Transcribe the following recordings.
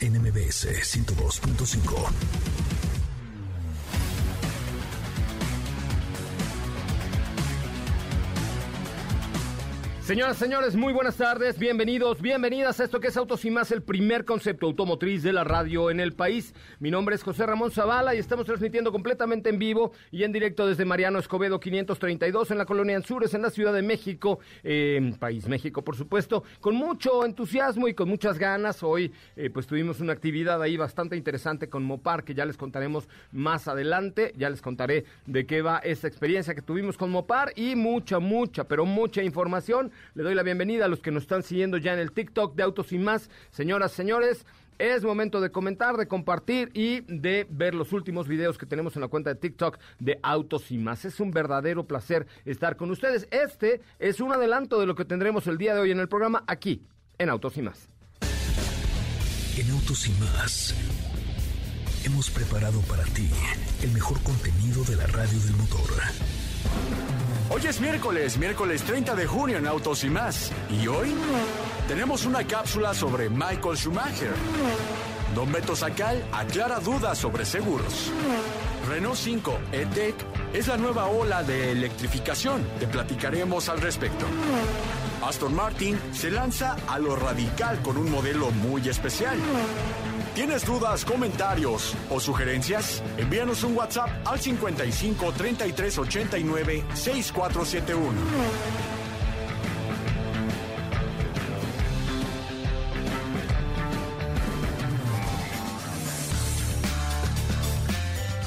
NMBS 102.5. Señoras, señores, muy buenas tardes, bienvenidos, bienvenidas a esto que es Autos y Más, el primer concepto automotriz de la radio en el país. Mi nombre es José Ramón Zavala y estamos transmitiendo completamente en vivo y en directo desde Mariano Escobedo 532 en la colonia Anzures, en la Ciudad de México, eh, País México, por supuesto, con mucho entusiasmo y con muchas ganas. Hoy, eh, pues tuvimos una actividad ahí bastante interesante con Mopar, que ya les contaremos más adelante. Ya les contaré de qué va esta experiencia que tuvimos con Mopar y mucha, mucha, pero mucha información le doy la bienvenida a los que nos están siguiendo ya en el TikTok de Autos y más. Señoras, señores, es momento de comentar, de compartir y de ver los últimos videos que tenemos en la cuenta de TikTok de Autos y más. Es un verdadero placer estar con ustedes. Este es un adelanto de lo que tendremos el día de hoy en el programa aquí, en Autos y más. En Autos y más hemos preparado para ti el mejor contenido de la radio del motor. Hoy es miércoles, miércoles 30 de junio en Autos y más. Y hoy tenemos una cápsula sobre Michael Schumacher. Don Beto Sacal aclara dudas sobre seguros. Renault 5 E-Tech es la nueva ola de electrificación. Te platicaremos al respecto. Aston Martin se lanza a lo radical con un modelo muy especial. ¿Tienes dudas, comentarios o sugerencias? Envíanos un WhatsApp al 55 33 89 6471.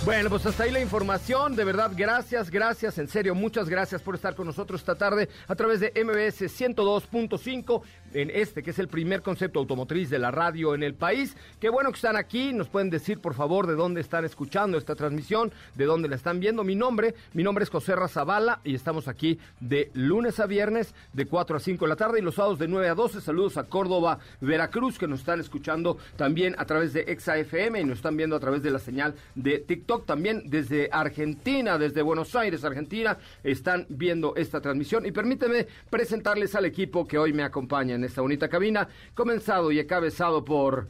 Bueno, pues hasta ahí la información. De verdad, gracias, gracias, en serio, muchas gracias por estar con nosotros esta tarde a través de MBS 102.5 en este que es el primer concepto automotriz de la radio en el país. Qué bueno que están aquí. Nos pueden decir, por favor, de dónde están escuchando esta transmisión, de dónde la están viendo. Mi nombre, mi nombre es José Razabala y estamos aquí de lunes a viernes de 4 a 5 de la tarde y los sábados de 9 a 12. Saludos a Córdoba, Veracruz, que nos están escuchando también a través de ExaFM y nos están viendo a través de la señal de TikTok también desde Argentina, desde Buenos Aires, Argentina, están viendo esta transmisión. Y permíteme presentarles al equipo que hoy me acompaña en esta bonita cabina, comenzado y encabezado por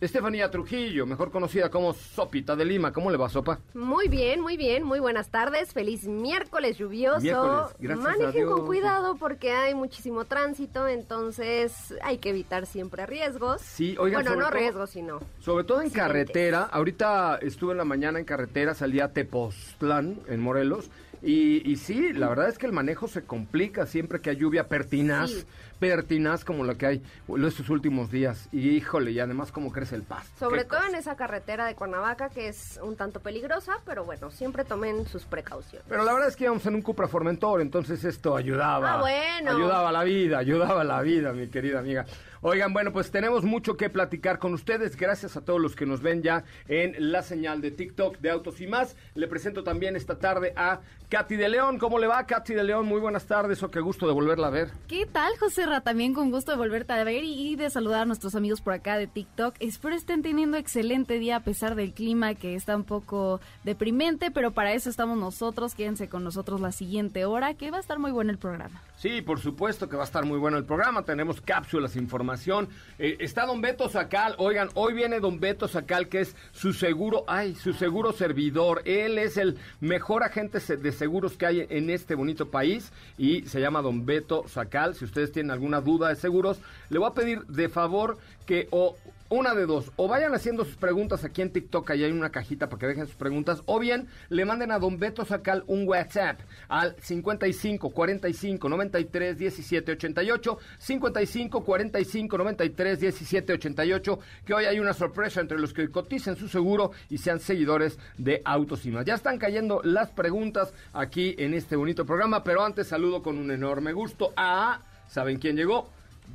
Estefanía Trujillo, mejor conocida como Sopita de Lima. ¿Cómo le va, Sopa? Muy bien, muy bien. Muy buenas tardes. Feliz miércoles lluvioso. Miércoles, Manejen con cuidado porque hay muchísimo tránsito, entonces hay que evitar siempre riesgos. Sí, oigan, Bueno, no todo, riesgos, sino... Sobre todo en accidentes. carretera. Ahorita estuve en la mañana en carretera, salí a Tepoztlán, en Morelos. Y, y sí, la verdad es que el manejo se complica siempre que hay lluvia pertinaz, Sí. Pertinaz como la que hay estos últimos días. Y híjole, y además cómo crece el pasto. Sobre todo cosa. en esa carretera de Cuernavaca que es un tanto peligrosa, pero bueno, siempre tomen sus precauciones. Pero la verdad es que íbamos en un Cupra Formentor, entonces esto ayudaba. Ah, bueno. Ayudaba la vida, ayudaba a la vida, mi querida amiga. Oigan, bueno, pues tenemos mucho que platicar con ustedes. Gracias a todos los que nos ven ya en la señal de TikTok de Autos y más. Le presento también esta tarde a Katy de León. ¿Cómo le va, Katy de León? Muy buenas tardes, o qué gusto de volverla a ver. ¿Qué tal, José También con gusto de volverte a ver y de saludar a nuestros amigos por acá de TikTok. Espero estén teniendo excelente día a pesar del clima que está un poco deprimente, pero para eso estamos nosotros. Quédense con nosotros la siguiente hora, que va a estar muy bueno el programa. Sí, por supuesto que va a estar muy bueno el programa. Tenemos cápsulas, información. Eh, está don Beto Sacal. Oigan, hoy viene don Beto Sacal, que es su seguro, ay, su seguro servidor. Él es el mejor agente de seguros que hay en este bonito país y se llama don Beto Sacal. Si ustedes tienen alguna duda de seguros, le voy a pedir de favor que o Una de dos, o vayan haciendo sus preguntas aquí en TikTok, ahí hay una cajita para que dejen sus preguntas, o bien le manden a Don Beto Sacal un WhatsApp al 55 45 93 17 88, 55 45 93 17 88, que hoy hay una sorpresa entre los que coticen su seguro y sean seguidores de Autos y más. Ya están cayendo las preguntas aquí en este bonito programa, pero antes saludo con un enorme gusto a, ¿saben quién llegó?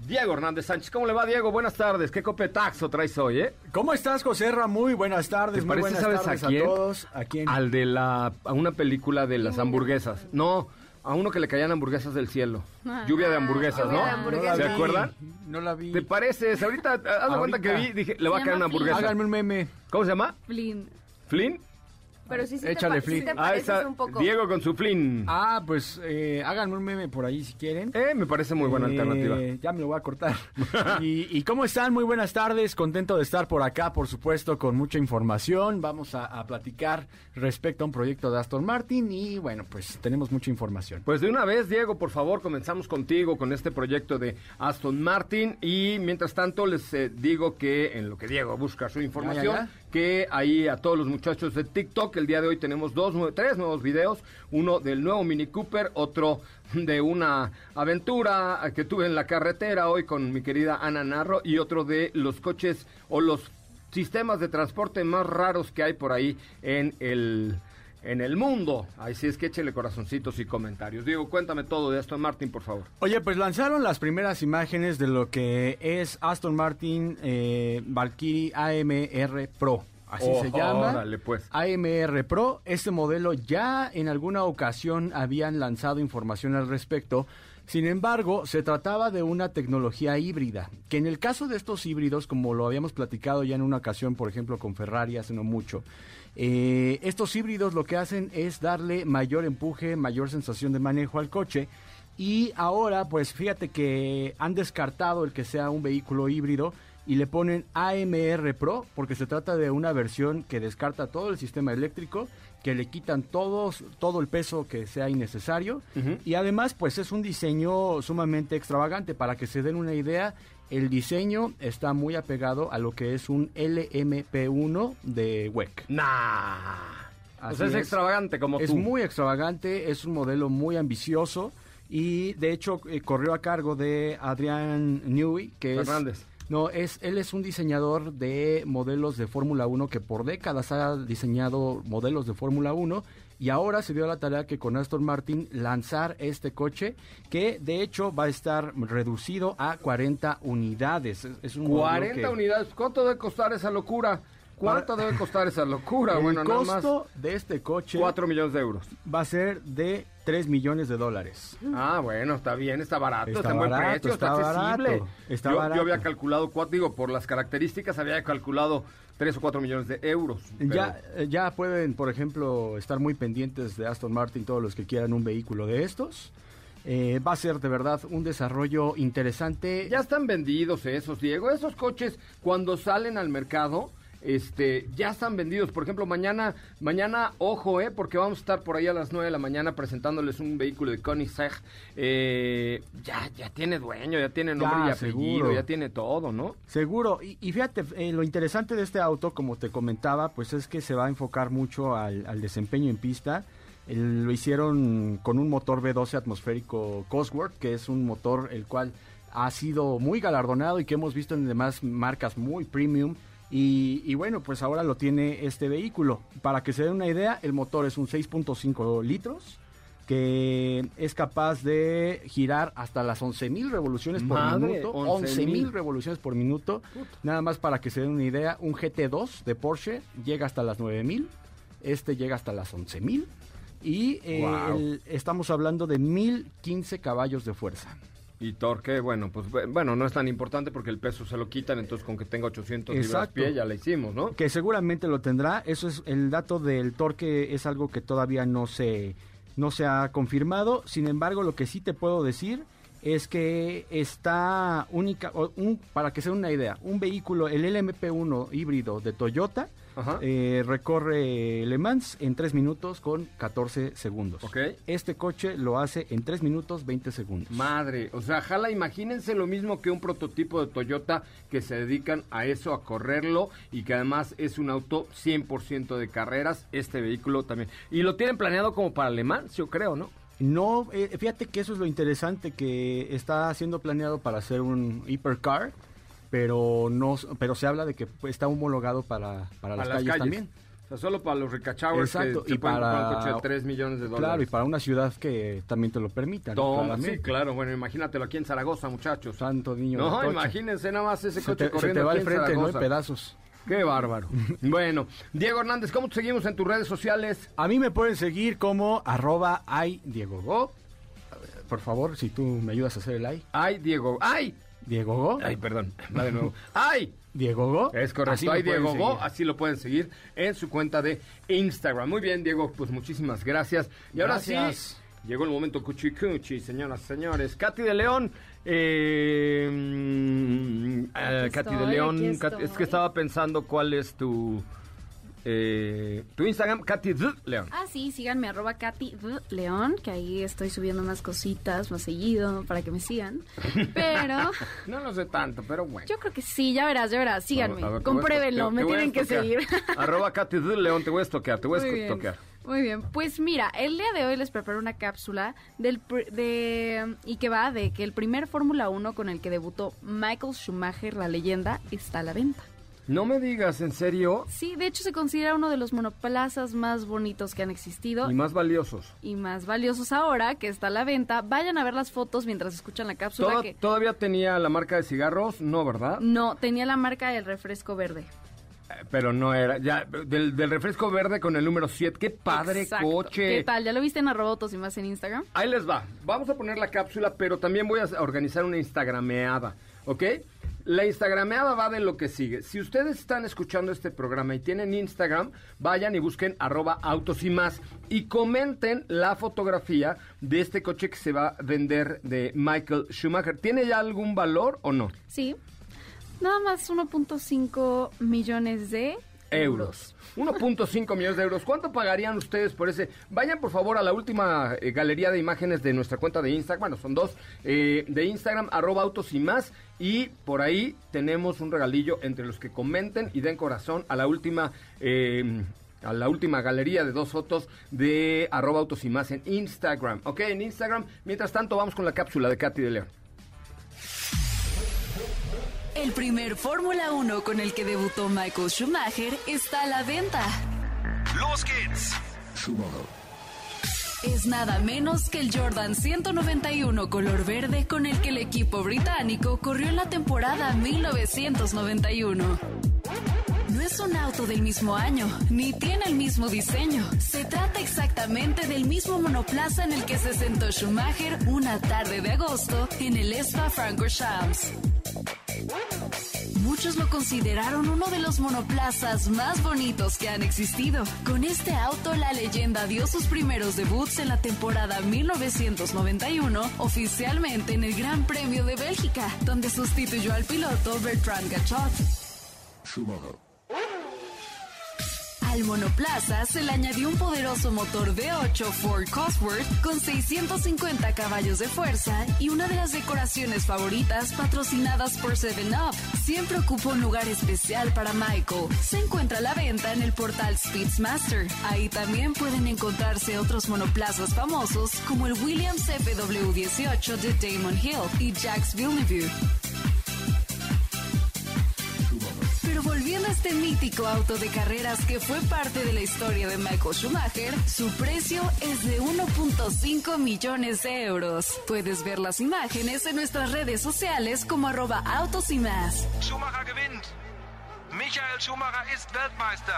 Diego Hernández Sánchez. ¿Cómo le va, Diego? Buenas tardes. ¿Qué copetaxo traes hoy, eh? ¿Cómo estás, José Ra? Muy buenas tardes. ¿Te muy parece, buenas sabes, tardes a quién? todos. ¿A quién? Al de la... a una película de las hamburguesas. No, a uno que le caían hamburguesas del cielo. Ah. Lluvia de hamburguesas, lluvia ¿no? de hamburguesas. ¿Se acuerdan? No la vi. ¿Te pareces? Ahorita, haz de cuenta que vi, dije, le va a caer una hamburguesa. Háganme un meme. ¿Cómo se llama? Flynn. ¿Flynn? Pero sí, sí Échale, te, sí te Ah, un poco. Diego con su Flynn. Ah, pues eh, háganme un meme por ahí si quieren. Eh, me parece muy buena Eh, alternativa. Ya me lo voy a cortar. y, y cómo están? Muy buenas tardes. Contento de estar por acá, por supuesto, con mucha información. Vamos a, a platicar respecto a un proyecto de Aston Martin y bueno, pues tenemos mucha información. Pues de una vez, Diego, por favor, comenzamos contigo con este proyecto de Aston Martin y mientras tanto les eh, digo que en lo que Diego busca su información, Ya, ya, que ahí a todos los muchachos de TikTok, el día de hoy tenemos dos, tres nuevos videos, uno del nuevo Mini Cooper, otro de una aventura que tuve en la carretera hoy con mi querida Ana Narro y otro de los coches o los sistemas de transporte más raros que hay por ahí en el en el mundo. Así es que échele corazoncitos y comentarios. Diego, cuéntame todo de Aston Martin, por favor. Oye, pues lanzaron las primeras imágenes de lo que es Aston Martin eh, Valkyrie AMR Pro. Así Oh, se llama. órale, pues. AMR Pro. Este modelo ya en alguna ocasión habían lanzado información al respecto. Sin embargo, se trataba de una tecnología híbrida, que en el caso de estos híbridos, como lo habíamos platicado ya en una ocasión, por ejemplo, con Ferrari hace no mucho, eh, estos híbridos lo que hacen es darle mayor empuje, mayor sensación de manejo al coche. Y ahora, pues fíjate que han descartado el que sea un vehículo híbrido y le ponen AMR Pro porque se trata de una versión que descarta todo el sistema eléctrico, que le quitan todos, todo el peso que sea innecesario y además pues es un diseño sumamente extravagante para que se den una idea. El diseño está muy apegado a lo que es un LMP1 de WEC. Nah. Pues es, es. extravagante como Es tú. muy extravagante, es un modelo muy ambicioso y de hecho eh, corrió a cargo de Adrián Newey, que es... Fernández. No, es, él es un diseñador de modelos de Fórmula 1 que por décadas ha diseñado modelos de Fórmula 1 y ahora se dio la tarea que con Aston Martin lanzar este coche que de hecho va a estar reducido a 40 unidades. Es, es un modelo 40 que- unidades. ¿Cuánto debe costar esa locura? ¿Cuánto debe costar esa locura? El bueno, nada más costo de este coche 4 millones de euros. va a ser de 3 millones de dólares. Ah, bueno, está bien, está barato, está, Está en buen barato, precio, está, está accesible. barato, está yo, barato. yo había calculado, cuatro, digo, por las características había calculado 3 o 4 millones de euros. pero- Ya, eh, ya pueden, por ejemplo, estar muy pendientes de Aston Martin todos los que quieran un vehículo de estos. Eh, va a ser de verdad un desarrollo interesante. Ya están vendidos esos, Diego. Esos coches, cuando salen al mercado, este, ya están vendidos. Por ejemplo, mañana, mañana, ojo, eh, porque vamos a estar por ahí a las 9 de la mañana presentándoles un vehículo de Koenigsegg. Eh, ya, ya tiene dueño, ya tiene nombre Ya, y apellido, seguro. ya tiene todo, ¿no? Seguro. Y, y fíjate, eh, lo interesante de este auto, como te comentaba, pues es que se va a enfocar mucho al, al desempeño en pista. El- lo hicieron con un motor V12 atmosférico Cosworth, que es un motor el cual ha sido muy galardonado y que hemos visto en demás marcas muy premium. Y, y bueno, pues ahora lo tiene este vehículo. Para que se den una idea, el motor es un 6.5 litros que es capaz de girar hasta las 11.000 revoluciones por Madre, minuto. 11,000 11.000 revoluciones por minuto. Nada más para que se den una idea, un GT2 de Porsche llega hasta las 9.000, este llega hasta las 11.000 y Wow. el- estamos hablando de 1.015 caballos de fuerza. Y torque, bueno, pues bu- bueno, no es tan importante porque el peso se lo quitan, entonces con que tenga 800 libras pie ya la hicimos, ¿no? Que seguramente lo tendrá, eso es el dato del torque es algo que todavía no se no se ha confirmado, sin embargo, lo que sí te puedo decir es que está única, un- para que sea una idea, un vehículo, el LMP1 híbrido de Toyota. Eh, recorre Le Mans en 3 minutos con 14 segundos. Ok. Este coche lo hace en 3 minutos 20 segundos. Madre, o sea, jala, imagínense lo mismo que un prototipo de Toyota que se dedican a eso, a correrlo y que además es un auto 100% de carreras, este vehículo también. Y lo tienen planeado como para Le Mans, yo creo, ¿no? No, eh, fíjate que eso es lo interesante que está siendo planeado para hacer un hipercar, pero no, pero se habla de que está homologado para, para, las, calles, también. O sea, solo para los ricachowers Exacto, que se y para- un coche de 3 millones de dólares. Claro, y para una ciudad que también te lo permita. ¿no? Toma, sí, claro. Bueno, imagínatelo aquí en Zaragoza, muchachos. Santo niño. No, imagínense nada más ese Se coche te, se corriendo te va al en frente, ¿no? En pedazos. Qué bárbaro. bueno, Diego Hernández, ¿cómo te seguimos en tus redes sociales? A mí me pueden seguir como arroba ay Diego Go. Por favor, si tú me ayudas a hacer el ay. Ay, Diego. ¡Ay! Diego Go. Ay, perdón. Va de nuevo. ¡Ay! Diego Go. Es correcto. Así Ay, Diego Go, así lo pueden seguir en su cuenta de Instagram. Muy bien, Diego, pues muchísimas gracias. Y ahora Gracias. sí, llegó el momento cuchi cuchi, señoras y señores. Katy de León, eh, eh, Katy de León, es que estaba pensando cuál es tu, eh, tu Instagram, Katy León. Ah, sí, síganme, arroba Katy. León, que ahí estoy subiendo más cositas más seguido para que me sigan. Pero No lo sé tanto, pero bueno. yo creo que sí, ya verás, ya verás, síganme, A ver, a compruébenlo, me a tienen que seguir. Arroba Katy León, te voy a estoquear, te voy a Muy bien. estoquear. Muy bien, pues mira, el día de hoy les preparo una cápsula del de y que va de que el primer Fórmula 1 con el que debutó Michael Schumacher, la leyenda, está a la venta. No me digas, ¿en serio? Sí, de hecho se considera uno de los monoplazas más bonitos que han existido Y más valiosos. y más valiosos ahora que está a la venta. Vayan a ver las fotos mientras escuchan la cápsula Toda- que ¿Todavía tenía la marca de cigarros? No, ¿verdad? no tenía la marca del refresco verde. Eh, Pero no era. Ya, del, del refresco verde con el número 7. ¡Qué padre Exacto. coche! ¿Qué tal? ¿Ya lo viste en Arrobotos y más en Instagram? Ahí les va. Vamos a poner la cápsula, pero también voy a organizar una instagrameada, ¿ok? La instagrameada va de lo que sigue. Si ustedes están escuchando este programa y tienen Instagram, vayan y busquen arroba autos y más y comenten la fotografía de este coche que se va a vender de Michael Schumacher. ¿Tiene ya algún valor o no? Sí. Nada más 1.5 millones de euros. euros. 1.5 millones de euros. ¿Cuánto pagarían ustedes por ese? Vayan por favor a la última eh, galería de imágenes de nuestra cuenta de Instagram. Bueno, son dos. eh, de Instagram, arroba autos y más. Y por ahí tenemos un regalillo entre los que comenten y den corazón a la última... eh, a la última galería de dos fotos de arroba autos y más en Instagram. Ok, en Instagram. Mientras tanto, vamos con la cápsula de Katy de León. El primer Fórmula 1 con el que debutó Michael Schumacher está a la venta. Los Kids. Es nada menos que el Jordan 191 color verde con el que el equipo británico corrió en la temporada 1991. No es un auto del mismo año, ni tiene el mismo diseño. Se trata exactamente del mismo monoplaza en el que se sentó Schumacher una tarde de agosto en el Spa Francorchamps. Muchos lo consideraron uno de los monoplazas más bonitos que han existido. Con este auto, la leyenda dio sus primeros debuts en la temporada 1991, oficialmente en el Gran Premio de Bélgica, donde sustituyó al piloto Bertrand Gachot. Al monoplaza se le añadió un poderoso motor V8 Ford Cosworth con 650 caballos de fuerza y una de las decoraciones favoritas patrocinadas por 7up. Siempre ocupa un lugar especial para Michael. Se encuentra a la venta en el portal Speedsmaster. Ahí también pueden encontrarse otros monoplazas famosos como el Williams FW18 de Damon Hill y Jax Villeneuve. Este mítico auto de carreras que fue parte de la historia de Michael Schumacher, su precio es de 1.5 millones de euros. Puedes ver las imágenes en nuestras redes sociales como arroba autos y más. Schumacher gewinnt. Michael Schumacher ist Weltmeister.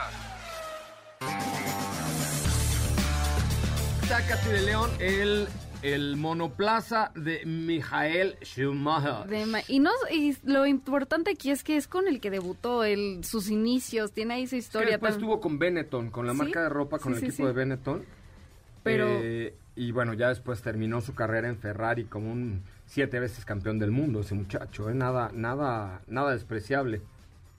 De León, el, el monoplaza de Michael Schumacher. De ma- y no y lo importante aquí es que es con el que debutó el, sus inicios, tiene ahí su Que historia. después tan- estuvo con Benetton, con la Sí, marca de ropa, con sí, el sí, equipo de Benetton. Pero- Eh, y bueno, ya después terminó su carrera en Ferrari como un siete veces campeón del mundo ese muchacho, ¿eh? Nada, nada, nada despreciable.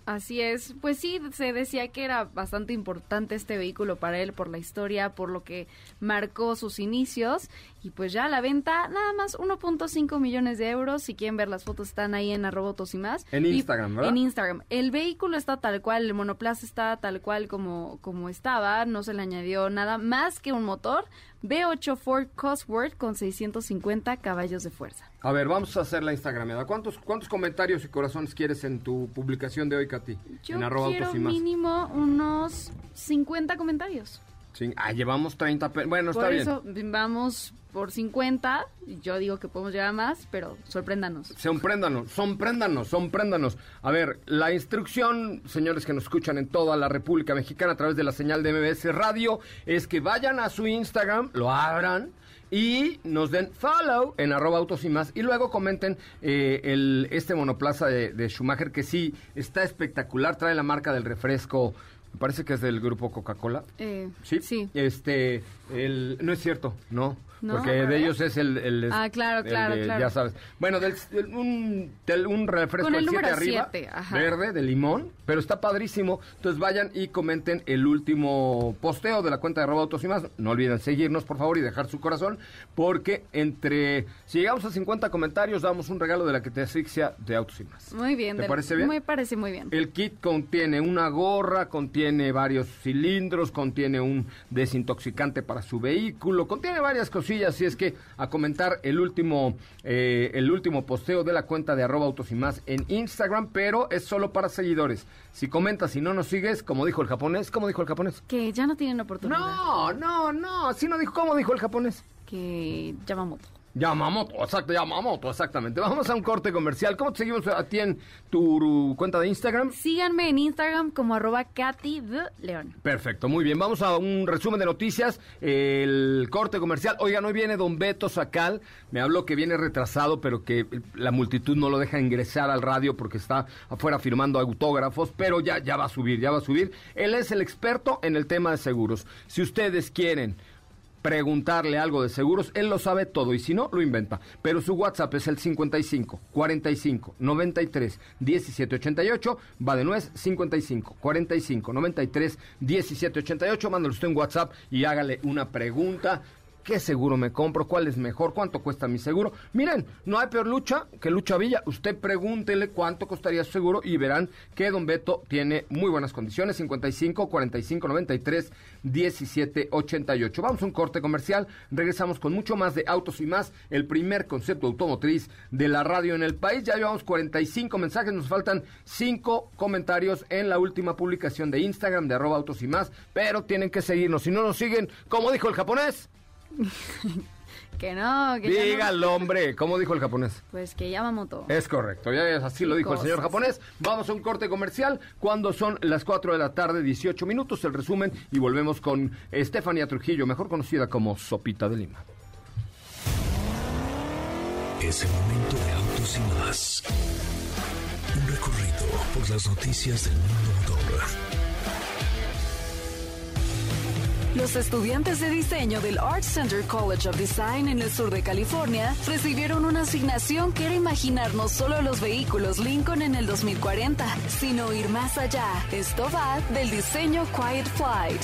Así es, pues sí, se decía que era bastante importante este vehículo para él por la historia, por lo que marcó sus inicios y pues ya la venta nada más 1.5 millones de euros, si quieren ver las fotos están ahí en arroba autos y más. En Y- Instagram, ¿verdad? En Instagram. El vehículo está tal cual, el monoplaza está tal cual como, como estaba, no se le añadió nada más que un motor V8 Ford Cosworth con 650 caballos de fuerza. A ver, vamos a hacer la Instagrameada. ¿Cuántos, ¿Cuántos comentarios y corazones quieres en tu publicación de hoy, Katy? Yo en arroba quiero autos y más. mínimo unos 50 comentarios. Sí. Ah, llevamos 30. pe- Bueno, Por está bien. eso vamos por 50. y Yo digo que podemos llegar a más, pero sorpréndanos. Sorpréndanos, sorpréndanos, sorpréndanos. A ver, la instrucción, señores que nos escuchan en toda la República Mexicana a través de la señal de MBS Radio, es que vayan a su Instagram, lo abran y nos den follow en arroba autos y más y luego comenten eh, el, este monoplaza de, de Schumacher que sí está espectacular, trae la marca del refresco, me parece que es del grupo Coca-Cola. Eh, Sí, Sí. Este, el, no es cierto, no. No, porque de ver. ellos es el, el- Ah, claro, el claro, de- claro. Ya sabes. Bueno, del, del- un, del- un refresco Con el del 7 número arriba, siete, verde, de limón, pero está padrísimo. Entonces vayan y comenten el último posteo de la cuenta de arroba autos y más. No olviden seguirnos, por favor, y dejar su corazón, porque entre, si llegamos a 50 comentarios, damos un regalo de la que te asfixia de autos y más. Muy bien. ¿Te del- parece bien? Me parece muy bien. El kit contiene una gorra, contiene varios cilindros, contiene un desintoxicante para su vehículo, contiene varias cosillas, así es que a comentar el último, eh, el último posteo de la cuenta de arroba autos y más en Instagram, pero es solo para seguidores. Si comentas y no nos sigues, como dijo el japonés, ¿cómo dijo el japonés? Que ya no tienen oportunidad. No, no, no, así no dijo, ¿cómo dijo el japonés? Que Yamamoto. Yamamoto, exacto, Yamamoto, exactamente. Vamos a un corte comercial. ¿Cómo te seguimos a ti en tu cuenta de Instagram? Síganme en Instagram como arroba Katy León. Perfecto, muy bien. Vamos a un resumen de noticias. El corte comercial. Oigan, hoy viene don Beto Sacal. Me habló que viene retrasado, pero que la multitud no lo deja ingresar al radio porque está afuera firmando autógrafos. Pero ya, ya va a subir, ya va a subir. Él es el experto en el tema de seguros. Si ustedes quieren preguntarle algo de seguros, él lo sabe todo y si no, lo inventa. Pero su WhatsApp es el 55 45 93 17 88. Va de nuez 55 45 93 17 88. Mándale usted un WhatsApp y hágale una pregunta. ¿Qué seguro me compro? ¿Cuál es mejor? ¿Cuánto cuesta mi seguro? Miren, no hay peor lucha que Lucha Villa. Usted pregúntele cuánto costaría su seguro y verán que Don Beto tiene muy buenas condiciones. 55 45 93 17 88. Vamos a un corte comercial. Regresamos con mucho más de Autos y más. El primer concepto automotriz de la radio en el país. Ya llevamos 45 mensajes. Nos faltan 5 comentarios en la última publicación de Instagram de arroba autos y más. Pero tienen que seguirnos. Si no nos siguen, como dijo el japonés. Que no, que ya no. Dígalo, hombre. ¿Cómo dijo el japonés? Pues que Yamamoto. Es correcto, ya es así lo dijo el señor japonés. Vamos a un corte comercial cuando son las 4 de la tarde, 18 minutos, el resumen y volvemos con Estefanía Trujillo, mejor conocida como Sopita de Lima. Es el momento de autos y más. Un recorrido por las noticias del mundo motor. Los estudiantes de diseño del Art Center College of Design en el sur de California recibieron una asignación que era imaginar no solo los vehículos Lincoln en el 2040, sino ir más allá. Esto va del diseño Quiet Flight.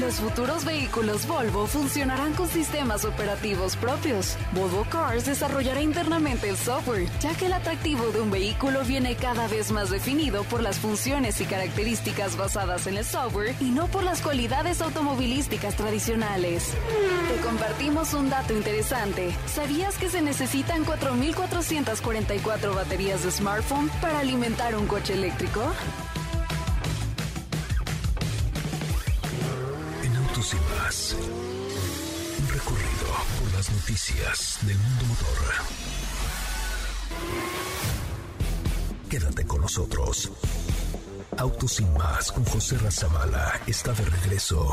Los futuros vehículos Volvo funcionarán con sistemas operativos propios. Volvo Cars desarrollará internamente el software, ya que el atractivo de un vehículo viene cada vez más definido por las funciones y características basadas en el software y no por las cualidades automovilísticas tradicionales. Te compartimos un dato interesante. ¿Sabías que se necesitan 4.444 baterías de smartphone para alimentar un coche eléctrico? En autos y más. Un recorrido por las noticias del mundo motor. Quédate con nosotros. Autos y más con José Razabala está de regreso.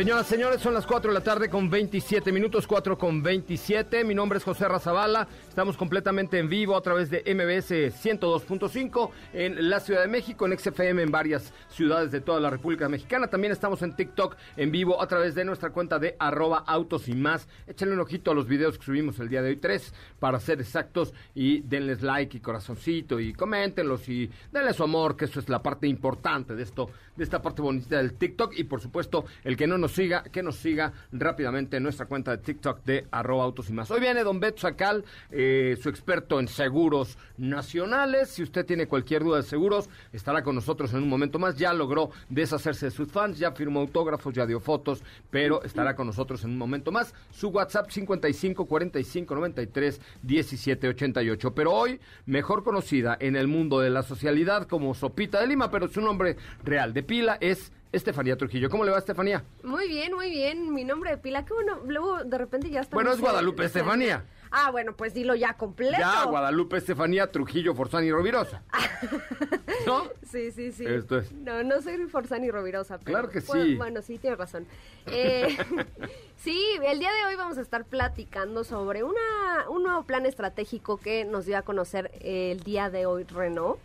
Señoras, señores, son las 4 de la tarde con 27 minutos, 4 con 27. Mi nombre es José Razabala. Estamos completamente en vivo a través de MBS 102.5 en la Ciudad de México, en XFM en varias ciudades de toda la República Mexicana. También estamos en TikTok en vivo a través de nuestra cuenta de arroba autos y más. Échenle un ojito a los videos que subimos el día de hoy, tres, para ser exactos. Y denles like y corazoncito y coméntenlos y denle su amor, que eso es la parte importante de esto, de esta parte bonita del TikTok. Y por supuesto, el que no nos siga, que nos siga rápidamente en nuestra cuenta de TikTok de arroba autos y más. Hoy viene Don Beto Sacal, eh, su experto en seguros nacionales. Si usted tiene cualquier duda de seguros, estará con nosotros en un momento más. Ya logró deshacerse de sus fans, ya firmó autógrafos, ya dio fotos, pero estará con nosotros en un momento más. Su WhatsApp 55 45 93 17 88. Pero hoy, mejor conocida en el mundo de la socialidad como Sopita de Lima, pero su nombre real de pila es Estefanía Trujillo. ¿Cómo le va, Estefanía? Muy bien, muy bien. Mi nombre de pila, qué bueno. Luego de repente ya está. Bueno, es Guadalupe Estefanía. Ah, bueno, pues dilo ya completo. Ya, Guadalupe Estefanía Trujillo Forzani y Rovirosa. ¿No? Sí, sí, sí. Esto es. No, no soy Forzani y Rovirosa. pero- Claro que bueno, sí. Bueno, sí, tienes razón. Eh, sí, el día de hoy vamos a estar platicando sobre una, un nuevo plan estratégico que nos dio a conocer el día de hoy Renault.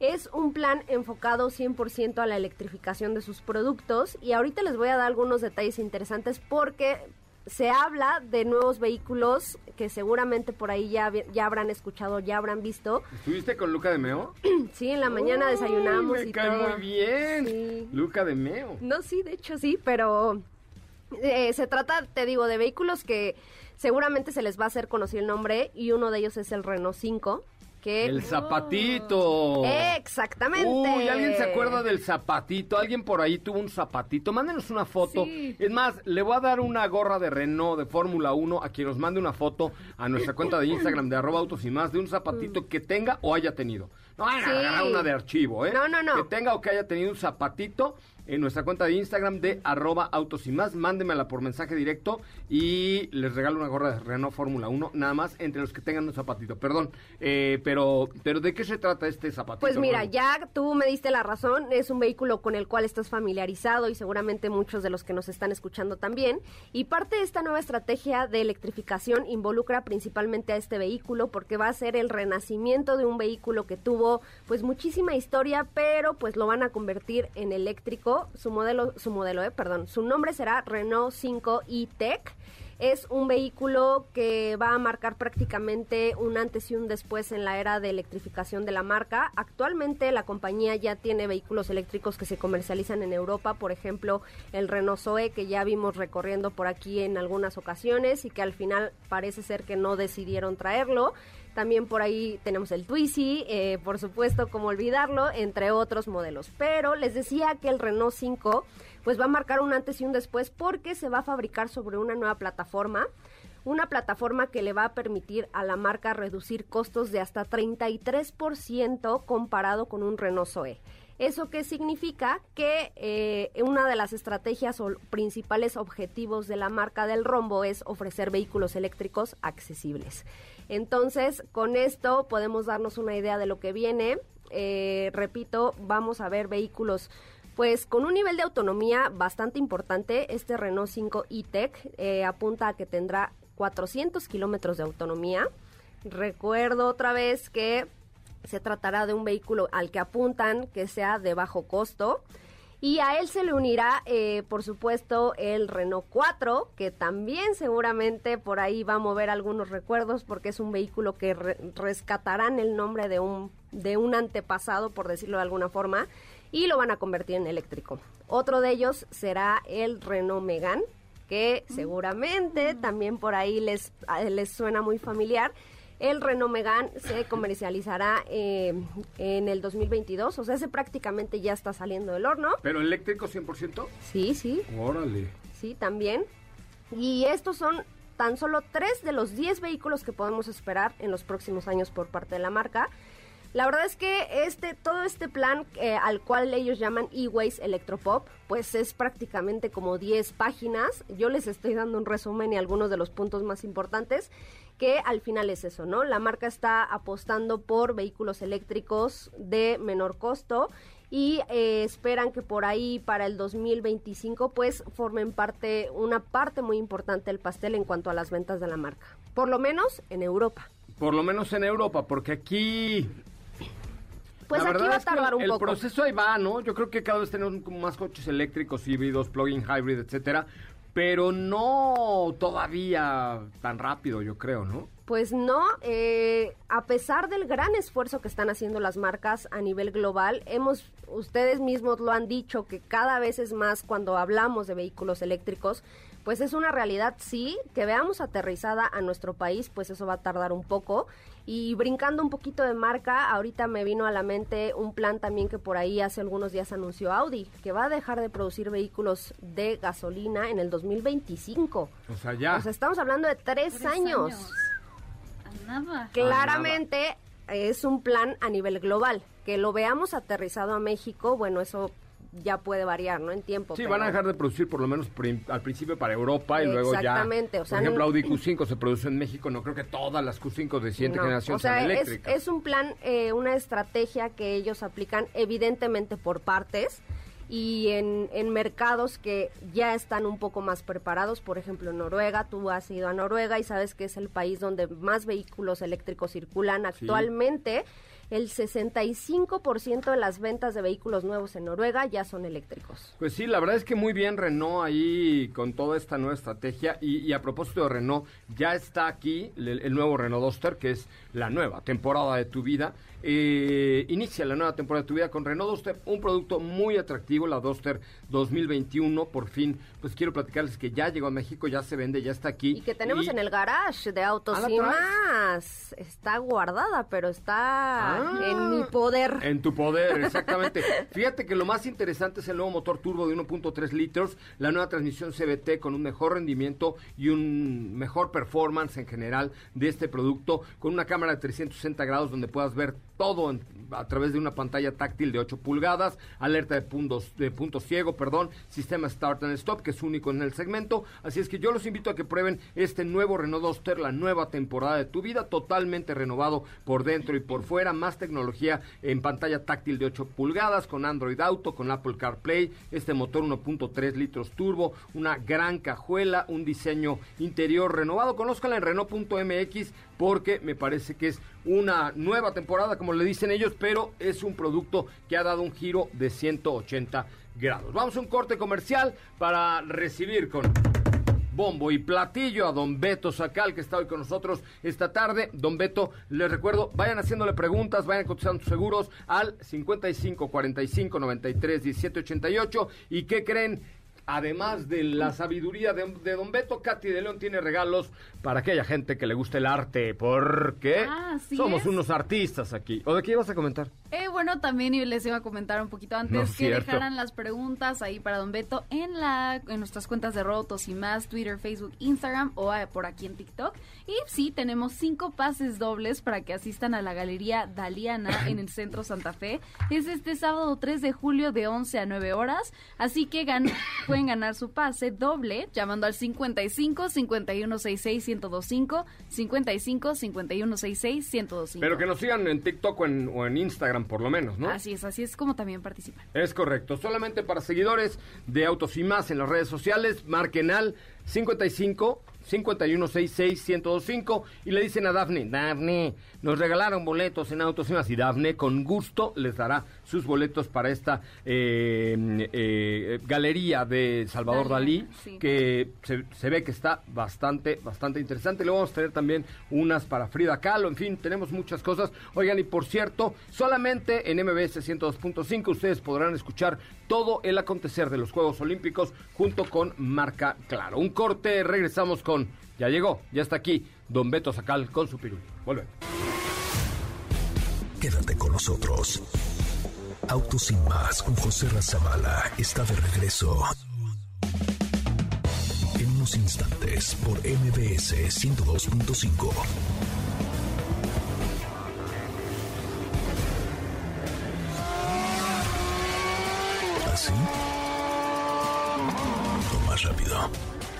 Es un plan enfocado 100% a la electrificación de sus productos y ahorita les voy a dar algunos detalles interesantes porque se habla de nuevos vehículos que seguramente por ahí ya, ya habrán escuchado, ya habrán visto. ¿Estuviste con Luca de Meo? Sí, en la mañana Uy, desayunamos me y cae todo. muy bien. Sí. Luca de Meo. No, sí, de hecho sí, pero eh, se trata, te digo, de vehículos que seguramente se les va a hacer conocido el nombre y uno de ellos es el Renault 5, El zapatito. Exactamente. Uy, ¿alguien se acuerda del zapatito? ¿Alguien por ahí tuvo un zapatito? Mándenos una foto. Sí. Es más, le voy a dar una gorra de Renault de Fórmula 1 a quien nos mande una foto a nuestra cuenta de Instagram de arroba autos y más de un zapatito que tenga o haya tenido. No a Mm. Agarrar una de archivo, ¿eh? No, no, no. Que tenga o que haya tenido un zapatito en nuestra cuenta de Instagram de arroba autos y más. Mándemela por mensaje directo y les regalo una gorra de Renault Fórmula 1, nada más entre los que tengan un zapatito. Perdón, eh, pero, pero ¿de qué se trata este zapatito? Pues mira, nuevo? ya tú me diste la razón, es un vehículo con el cual estás familiarizado y seguramente muchos de los que nos están escuchando también. Y parte de esta nueva estrategia de electrificación involucra principalmente a este vehículo porque va a ser el renacimiento de un vehículo que tuvo pues muchísima historia, pero pues lo van a convertir en eléctrico. Su modelo, su modelo, eh, perdón, su nombre será Renault 5 e-Tech. Es un vehículo que va a marcar prácticamente un antes y un después en la era de electrificación de la marca. Actualmente la compañía ya tiene vehículos eléctricos que se comercializan en Europa, por ejemplo el Renault Zoe que ya vimos recorriendo por aquí en algunas ocasiones y que al final parece ser que no decidieron traerlo. También por ahí tenemos el Twizy, eh, por supuesto, como olvidarlo, entre otros modelos. Pero les decía que el Renault 5 pues va a marcar un antes y un después porque se va a fabricar sobre una nueva plataforma. Una plataforma que le va a permitir a la marca reducir costos de hasta 33% comparado con un Renault Zoe. ¿Eso qué significa? Que eh, una de las estrategias o principales objetivos de la marca del rombo es ofrecer vehículos eléctricos accesibles. Entonces, con esto podemos darnos una idea de lo que viene. Eh, repito, vamos a ver vehículos pues con un nivel de autonomía bastante importante. Este Renault 5 e-Tech eh, apunta a que tendrá 400 kilómetros de autonomía. Recuerdo otra vez que se tratará de un vehículo al que apuntan que sea de bajo costo. Y a él se le unirá, eh, por supuesto, el Renault 4, que también seguramente por ahí va a mover algunos recuerdos, porque es un vehículo que re- rescatarán el nombre de un, de un antepasado, por decirlo de alguna forma. y lo van a convertir en eléctrico. Otro de ellos será el Renault Megane, que seguramente también por ahí les, les suena muy familiar. El Renault Megane se comercializará eh, en el 2022, o sea, ese prácticamente ya está saliendo del horno. ¿Pero eléctrico 100%? Sí, sí, Órale. sí, también. Y estos son tan solo tres de los 10 vehículos que podemos esperar en los próximos años por parte de la marca. La verdad es que este, todo este plan eh, al cual ellos llaman E-Ways Electropop, pues es prácticamente como 10 páginas. Yo les estoy dando un resumen y algunos de los puntos más importantes, que al final es eso, ¿no? La marca está apostando por vehículos eléctricos de menor costo y eh, esperan que por ahí para el 2025 pues formen parte, una parte muy importante del pastel en cuanto a las ventas de la marca. Por lo menos en Europa. Por lo menos en Europa, porque aquí... Pues la aquí va a es que tardar el, un el poco. proceso ahí va, ¿no? Yo creo que cada vez tenemos más coches eléctricos, híbridos, plug-in hybrid, etcétera, pero no todavía tan rápido, yo creo, ¿no? Pues no, eh, a pesar del gran esfuerzo que están haciendo las marcas a nivel global, hemos, ustedes mismos lo han dicho, que cada vez es más cuando hablamos de vehículos eléctricos, pues es una realidad, sí, que veamos aterrizada a nuestro país, pues eso va a tardar un poco. Y brincando un poquito de marca, ahorita me vino a la mente un plan también que por ahí hace algunos días anunció Audi, que va a dejar de producir vehículos de gasolina en el 2025. O sea, ya. O sea, estamos hablando de tres, Tres años. A nada. Claramente es un plan a nivel global. Que lo veamos aterrizado a México, bueno, eso ya puede variar, ¿no? En tiempo. Sí, pero- van a dejar de producir por lo menos al principio para Europa y luego ya. Exactamente, o sea, por ejemplo, Audi Q5 se produce en México. No creo que todas las Q5 de siguiente No, generación o sea, sean es, eléctricas. es un plan, eh, una estrategia que ellos aplican evidentemente por partes y en, en mercados que ya están un poco más preparados, por ejemplo Noruega, tú has ido a Noruega y sabes que es el país donde más vehículos eléctricos circulan actualmente. El 65% de las ventas de vehículos nuevos en Noruega ya son eléctricos. Pues sí, la verdad es que muy bien Renault ahí con toda esta nueva estrategia. Y, a propósito de Renault, ya está aquí el, el nuevo Renault Duster, que es la nueva temporada de tu vida. Eh, inicia la nueva temporada de tu vida con Renault Duster, un producto muy atractivo, la Duster 2021. Por fin, pues quiero platicarles que ya llegó a México, ya se vende, ya está aquí. Y que tenemos Y- en el garage de Autos ¿Ah, y más. Está guardada, pero está Ah. en mi poder. En tu poder, exactamente. Fíjate que lo más interesante es el nuevo motor turbo de 1.3 litros, la nueva transmisión CBT con un mejor rendimiento y un mejor performance en general de este producto, con una cámara de 360 grados donde puedas ver todo en- a través de una pantalla táctil de 8 pulgadas, alerta de puntos, de punto ciego, perdón, sistema Start and Stop, que es único en el segmento. Así es que yo los invito a que prueben este nuevo Renault Duster, la nueva temporada de tu vida, totalmente renovado por dentro y por fuera, más tecnología en pantalla táctil de 8 pulgadas, con Android Auto, con Apple CarPlay, este motor 1.3 litros turbo, una gran cajuela, un diseño interior renovado. Conózcanla en Renault.mx porque me parece que es una nueva temporada, como le dicen ellos, pero es un producto que ha dado un giro de 180 grados. Vamos a un corte comercial para recibir con bombo y platillo a don Beto Sacal, que está hoy con nosotros esta tarde. Don Beto, les recuerdo, vayan haciéndole preguntas, vayan contestando sus seguros al 55 45 93 17 88. ¿Y qué creen? Además de la sabiduría de, de Don Beto, Katy de León tiene regalos para aquella gente que le gusta el arte, porque Ah, somos es. unos artistas aquí. ¿O de qué ibas a comentar? Eh, bueno, también les iba a comentar un poquito antes No que dejaran las preguntas ahí para Don Beto en la en nuestras cuentas de Rotos y más, Twitter, Facebook, Instagram o eh, por aquí en TikTok. Y sí, tenemos cinco pases dobles para que asistan a la Galería Daliana en el Centro Santa Fe. Es este sábado 3 de julio de 11 a 9 horas, así que gan- pueden ganar su pase doble llamando al 55 5166 1025 55 5166 1025. Pero que nos sigan en TikTok o en, o en Instagram, por lo menos, ¿no? Así es, así es como también participan. Es correcto. Solamente para seguidores de Autos y Más en las redes sociales, marquen al 55 5166-1025 y le dicen a Dafne, Dafne, nos regalaron boletos en Autos y más y Dafne con gusto les dará sus boletos para esta eh, eh, galería de Salvador Dalí, Dalí, sí. que se, se ve que está bastante, bastante interesante. Le vamos a tener también unas para Frida Kahlo, en fin, tenemos muchas cosas. Oigan, y por cierto, solamente en MBS 102.5 ustedes podrán escuchar todo el acontecer de los Juegos Olímpicos junto con Marca Claro. Un corte, regresamos con, ya llegó, ya está aquí, Don Beto Sacal con su pirulí. Volvemos. Quédate con nosotros. Autos sin más con José Razabala está de regreso. En unos instantes por MBS 102.5. ¿Así? O más rápido.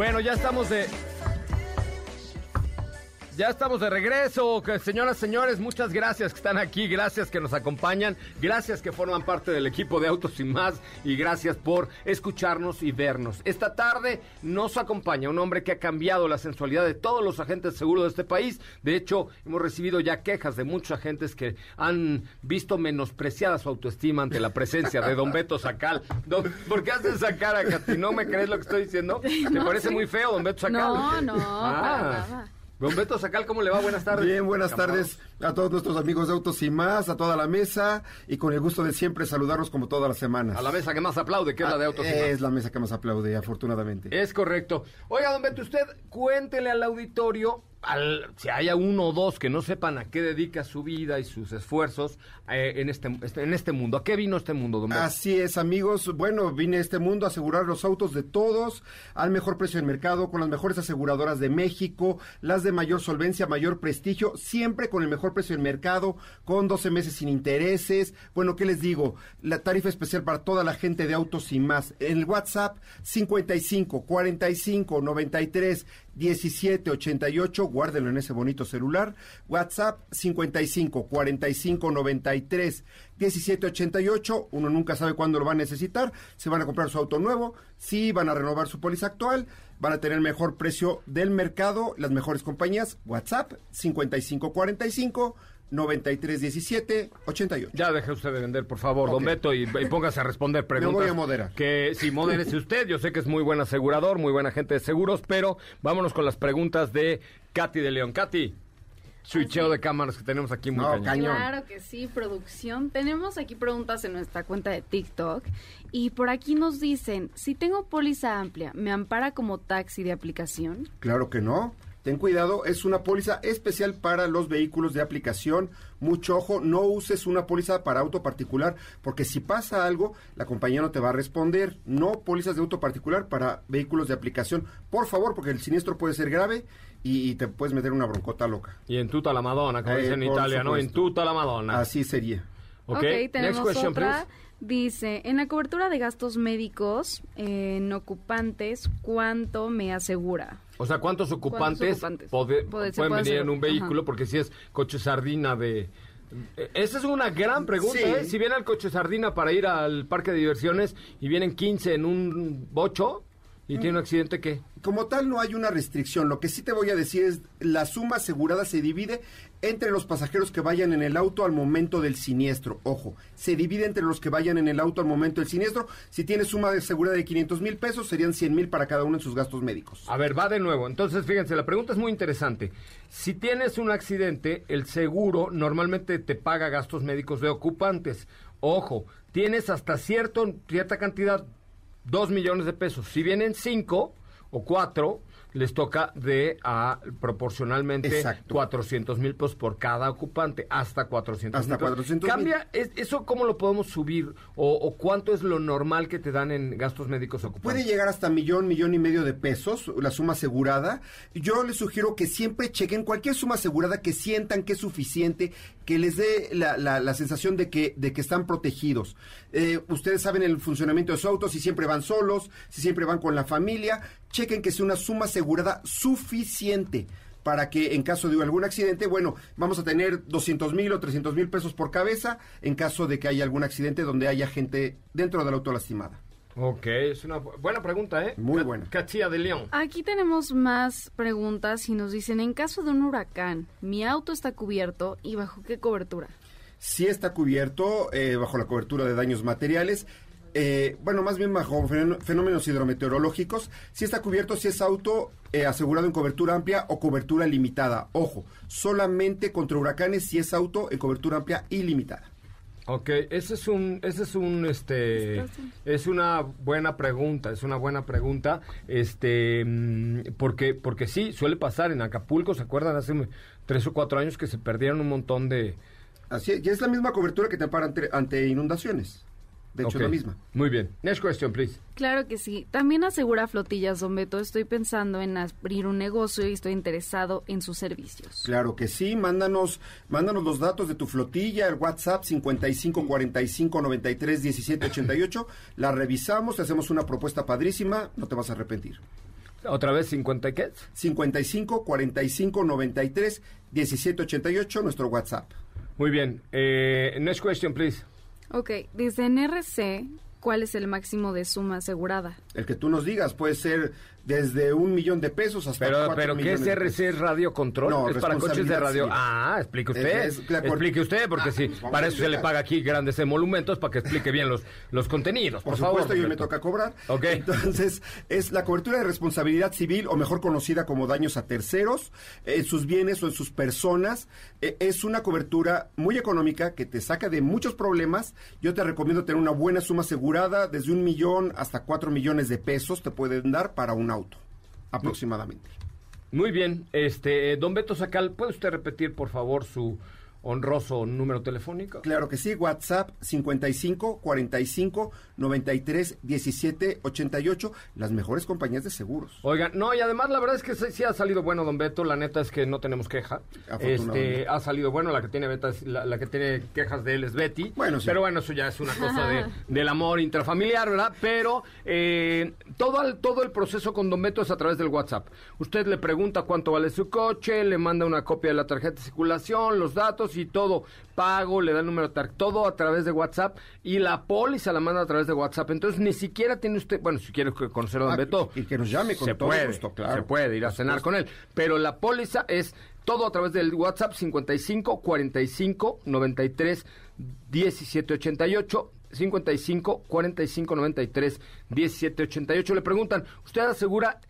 Bueno, ya estamos de. Ya estamos de regreso, señoras, señores, muchas gracias que están aquí, gracias que nos acompañan, gracias que forman parte del equipo de Autos y más y gracias por escucharnos y vernos. Esta tarde nos acompaña un hombre que ha cambiado la sensualidad de todos los agentes seguros de este país. De hecho, hemos recibido ya quejas de muchos agentes que han visto menospreciada su autoestima ante la presencia de Don Beto Sacal. Don- ¿Por qué haces esa cara, Katy? ¿No me crees lo que estoy diciendo? ¿Te No, parece sí. muy feo, Don Beto Sacal? No, no, Ah. para. Don Beto Sacal, ¿cómo le va? Buenas tardes. Bien, buenas tardes a todos nuestros amigos de Autos y Más, a toda la mesa y con el gusto de siempre saludarlos como todas las semanas. A la mesa que más aplaude, que es la de Autos y Ah, Más. Es la mesa que más aplaude, afortunadamente. Es correcto. Oiga, don Beto, usted cuéntele al auditorio, al, si haya uno o dos que no sepan a qué dedica su vida y sus esfuerzos eh, en, este, este- en este mundo. ¿A qué vino este mundo, don? Así es, amigos. Bueno, vine a este mundo a asegurar los autos de todos al mejor precio del mercado, con las mejores aseguradoras de México, las de mayor solvencia, mayor prestigio, siempre con el mejor precio del mercado, con 12 meses sin intereses. Bueno, ¿qué les digo? La tarifa especial para toda la gente de autos y más. En el WhatsApp 55 45 93 17 88, guárdenlo en ese bonito celular. WhatsApp 55 45 93 17 88. Uno nunca sabe cuándo lo va a necesitar. Se van a comprar su auto nuevo, sí van a renovar su póliza actual, van a tener el mejor precio del mercado, las mejores compañías. WhatsApp 55 45 93 17 88. Ya deje usted de vender, por favor, don. Beto, y, y póngase a responder preguntas. voy a moderar. Que si modérese usted, yo sé que es muy buen asegurador, muy buen agente de seguros, pero vámonos con las preguntas de Katy de León. Katy, switcheo de cámaras que tenemos aquí muy No, cañón. cañón. Claro que sí, producción. Tenemos aquí preguntas en nuestra cuenta de TikTok y por aquí nos dicen, si tengo póliza amplia, ¿me ampara como taxi de aplicación? Claro que no. ten cuidado, es una póliza especial para los vehículos de aplicación. Mucho ojo, no uses una póliza para auto particular, porque si pasa algo, la compañía no te va a responder. No pólizas de auto particular para vehículos de aplicación. Por favor, porque el siniestro puede ser grave y, y te puedes meter una broncota loca. Y en tuta la Madonna, como Eh, dicen en Italia, ¿no? En tuta la Madonna. Así sería. Ok, Ok, next tenemos question, otra. please. Dice, en la cobertura de gastos médicos en ocupantes, ¿cuánto me asegura? O sea, ¿cuántos ocupantes, pode- pueden puede venir hacer- en un vehículo? ajá. Porque si es coche sardina de... Eh, Esa es una gran pregunta, Sí. ¿eh? Si viene el coche sardina para ir al parque de diversiones y vienen 15 en un bocho y tiene un accidente, ¿qué? Como tal, no hay una restricción. Lo que sí te voy a decir es, la suma asegurada se divide entre los pasajeros que vayan en el auto al momento del siniestro. Ojo, se divide entre los que vayan en el auto al momento del siniestro. Si tienes suma asegurada de 500 mil pesos, serían 100 mil para cada uno en sus gastos médicos. A ver, va de nuevo. Entonces, fíjense, la pregunta es muy interesante. Si tienes un accidente, el seguro normalmente te paga gastos médicos de ocupantes. Ojo, tienes hasta cierto, cierta cantidad, dos millones de pesos. Si vienen cinco o cuatro, les toca de a proporcionalmente Exacto. 400 mil pesos por cada ocupante, hasta 400 Hasta mil pesos. 400,000. Cambia, es- ¿eso cómo lo podemos subir? O, o cuánto es lo normal que te dan en gastos médicos ocupantes? Puede llegar hasta millón, millón y medio de pesos, la suma asegurada. Yo les sugiero que siempre chequen cualquier suma asegurada que sientan que es suficiente, que les dé la, la- sensación de que, de que están protegidos. Eh, ustedes saben el funcionamiento de su auto, si siempre van solos, si siempre van con la familia. Chequen que sea una suma asegurada suficiente para que en caso de algún accidente, bueno, vamos a tener 200 mil o 300 mil pesos por cabeza en caso de que haya algún accidente donde haya gente dentro del auto lastimada. Ok, es una bu- buena pregunta, ¿eh? Muy buena. Cachilla de León. Aquí tenemos más preguntas y nos dicen, en caso de un huracán, mi auto está cubierto y bajo qué cobertura. sí está cubierto eh, bajo la cobertura de daños materiales. eh, bueno, más bien bajo fenó- fenómenos hidrometeorológicos. Sí está cubierto si es auto eh, asegurado en cobertura amplia o cobertura limitada. Ojo, solamente contra huracanes si es auto en cobertura amplia y limitada. Ok, ese es un, ese es un, este, es una buena pregunta, es una buena pregunta, este, mm, porque, porque sí, suele pasar en Acapulco, ¿se acuerdan? Hace tres o cuatro años que se perdieron un montón de... Así es, y es la misma cobertura que te ante, ante inundaciones. De hecho, es la misma. Muy bien. Next question, please. Claro que sí. También asegura flotillas, don Beto. Estoy pensando en abrir un negocio y estoy interesado en sus servicios. Claro que sí, mándanos, mándanos los datos de tu flotilla, el WhatsApp 55 45 93 17 88. La revisamos, te hacemos una propuesta padrísima, no te vas a arrepentir. Otra vez, 50 y qué? 55 45 93 17 88, nuestro WhatsApp. Muy bien. Eh, next question, please. Ok, desde NRC, ¿cuál es el máximo de suma asegurada? El que tú nos digas puede ser desde un millón de pesos hasta Pero, cuatro pero ¿qué millones es RC? ¿Es radio control? No, es para coches de radio. Ah, explique usted. Es- es la cor- explique usted, porque Ah, sí, pues para eso se le paga aquí grandes emolumentos para que explique bien los, los contenidos. Por, Por, supuesto, y hoy me toca cobrar. Ok. Entonces, es la cobertura de responsabilidad civil, o mejor conocida como daños a terceros, en sus bienes o en sus personas. Eh, es una cobertura muy económica que te saca de muchos problemas. Yo te recomiendo tener una buena suma asegurada, desde un millón hasta cuatro millones de pesos te pueden dar para auto, aproximadamente. Muy bien. Este, don Beto Sacal, ¿puede usted repetir, por favor, su honroso número telefónico? Claro que sí, WhatsApp 55 45 93 17 88, las mejores compañías de seguros. Oigan, no, y además la verdad es que sí, sí ha salido bueno, don Beto, la neta es que no tenemos queja. Este, ha salido bueno, la que tiene betas, la, la que tiene quejas de él es Betty. Bueno, sí. Pero bueno, eso ya es una cosa de, del amor intrafamiliar, ¿verdad? Pero eh, todo, el, todo el proceso con don Beto es a través del WhatsApp. Usted le pregunta cuánto vale su coche, le manda una copia de la tarjeta de circulación, los datos y todo. Pago, le da el número de tarjeta, todo a través de WhatsApp y la póliza la manda a través de WhatsApp. Entonces ni siquiera tiene usted, bueno, si quiere conocer a don Ah, Beto. y que nos llame con se todo puede, gusto, claro. Se puede ir a cenar con él. Pero la póliza es todo a través del WhatsApp 55 45 93 17 88. 55 45 93 17 88. Le preguntan, ¿usted asegura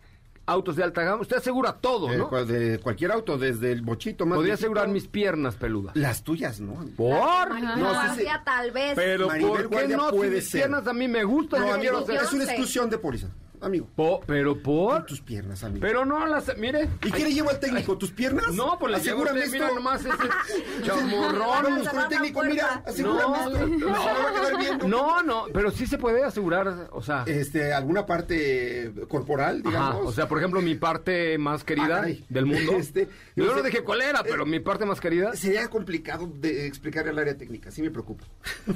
autos de alta gama? Usted asegura todo, De, ¿no? de cualquier auto, desde el bochito más Podría asegurar mis piernas peludas. Las tuyas, ¿no? ¿Por? Maribel No, Guardia, tal vez. Pero Maribel ¿por qué Guardia no? Si puede mis ser. piernas a mí me gustan. No, hacer- es una exclusión de póliza. Amigo. Po- pero por. Tus piernas, amigo. Pero no las. Mire. ¿Y qué le llevo al técnico? ¿Tus piernas? No, pues le llevo. Asegúrame Mira esto. nomás ese chamorrón. Vamos con el técnico, mira, asegúrame No, esto. no, Se lo va a quedar viendo. no, no, pero sí se puede asegurar, o sea, Este, alguna parte corporal, digamos. ajá, o sea, por ejemplo, mi parte más querida Ah, del mundo. Este, Yo no no sé- dije cuál era, pero mi parte más querida. Sería complicado de explicarle al área técnica, sí me preocupa.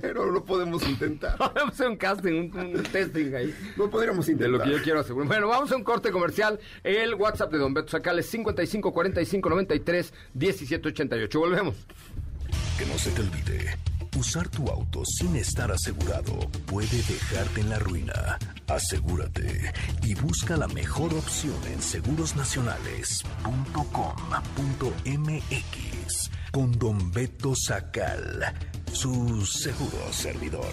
Pero lo podemos intentar. Vamos a hacer un casting, un, un testing ahí. No podríamos De lo que yo quiero asegurar. Bueno, vamos a un corte comercial. El WhatsApp de Don Beto Sacal es 55 45 93 17 88. Volvemos. Que no se te olvide, usar tu auto sin estar asegurado puede dejarte en la ruina. Asegúrate y busca la mejor opción en segurosnacionales.com.mx con Don Beto Sacal, su seguro servidor.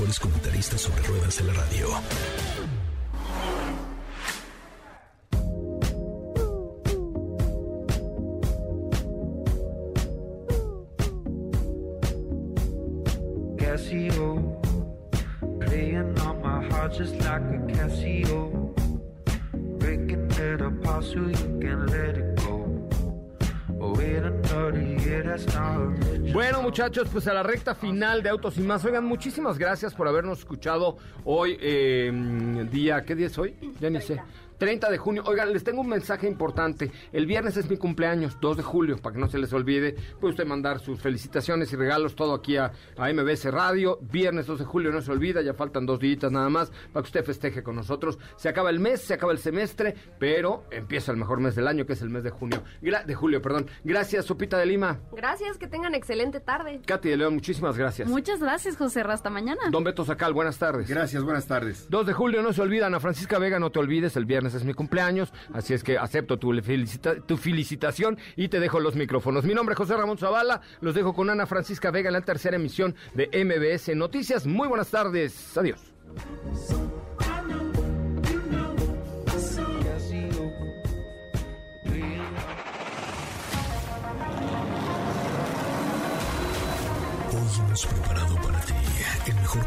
Mejores comentaristas sobre ruedas de la radio. Muchachos, pues a la recta final de Autos y más. Oigan, muchísimas gracias por habernos escuchado hoy, eh, día, ¿qué día es hoy? Ya ni sé. 30 de junio. Oigan, les tengo un mensaje importante. El viernes es mi cumpleaños, 2 de julio, para que no se les olvide. Puede usted mandar sus felicitaciones y regalos, todo aquí a, a MBS Radio. Viernes 2 de julio, no se olvida, ya faltan dos días nada más para que usted festeje con nosotros. Se acaba el mes, se acaba el semestre, pero empieza el mejor mes del año, que es el mes de junio. Gra- de julio, perdón. Gracias, Sopita de Lima. Gracias, que tengan excelente tarde. Katy de León, muchísimas gracias. Muchas gracias, José. Hasta mañana. Don Beto Sacal, buenas tardes. Gracias, buenas tardes. 2 de julio, no se olvida, Ana Francisca Vega, no te olvides, el viernes es mi cumpleaños, así es que acepto tu, felicita- tu felicitación y te dejo los micrófonos. Mi nombre es José Ramón Zavala, los dejo con Ana Francisca Vega en la tercera emisión de MBS Noticias. Muy buenas tardes, adiós. Hoy hemos preparado para ti el mejor